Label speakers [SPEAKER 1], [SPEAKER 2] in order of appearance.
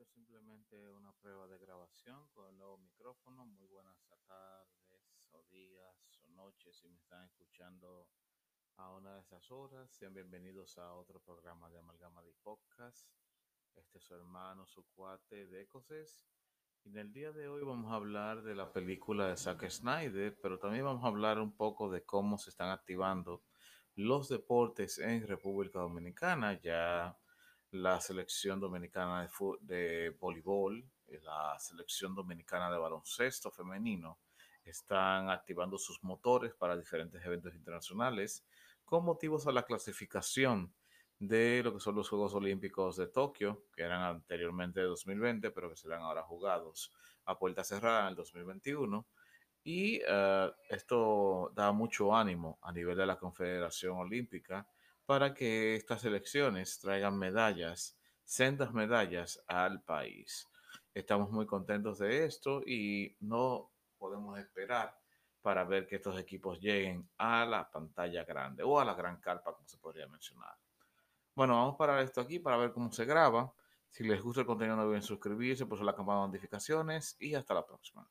[SPEAKER 1] Esto es simplemente una prueba de grabación con el nuevo micrófono. Muy buenas tardes, o días, o noches, si me están escuchando a una de esas horas. Sean bienvenidos a otro programa de Amalgama de Podcast. Este es su hermano, su cuate de Ecoses. Y en el día de hoy vamos a hablar de la película de Zack Snyder, pero también vamos a hablar un poco de cómo se están activando los deportes en República Dominicana. Ya la selección dominicana de, de voleibol, la selección dominicana de baloncesto femenino están activando sus motores para diferentes eventos internacionales con motivos a la clasificación de lo que son los Juegos Olímpicos de Tokio, que eran anteriormente de 2020, pero que serán ahora jugados a puerta cerrada en el 2021. Y uh, esto da mucho ánimo a nivel de la Confederación Olímpica para que estas elecciones traigan medallas, sendas medallas al país. Estamos muy contentos de esto y no podemos esperar para ver que estos equipos lleguen a la pantalla grande o a la gran carpa, como se podría mencionar. Bueno, vamos a parar esto aquí para ver cómo se graba. Si les gusta el contenido, no olviden suscribirse, pulsar la campana de notificaciones y hasta la próxima.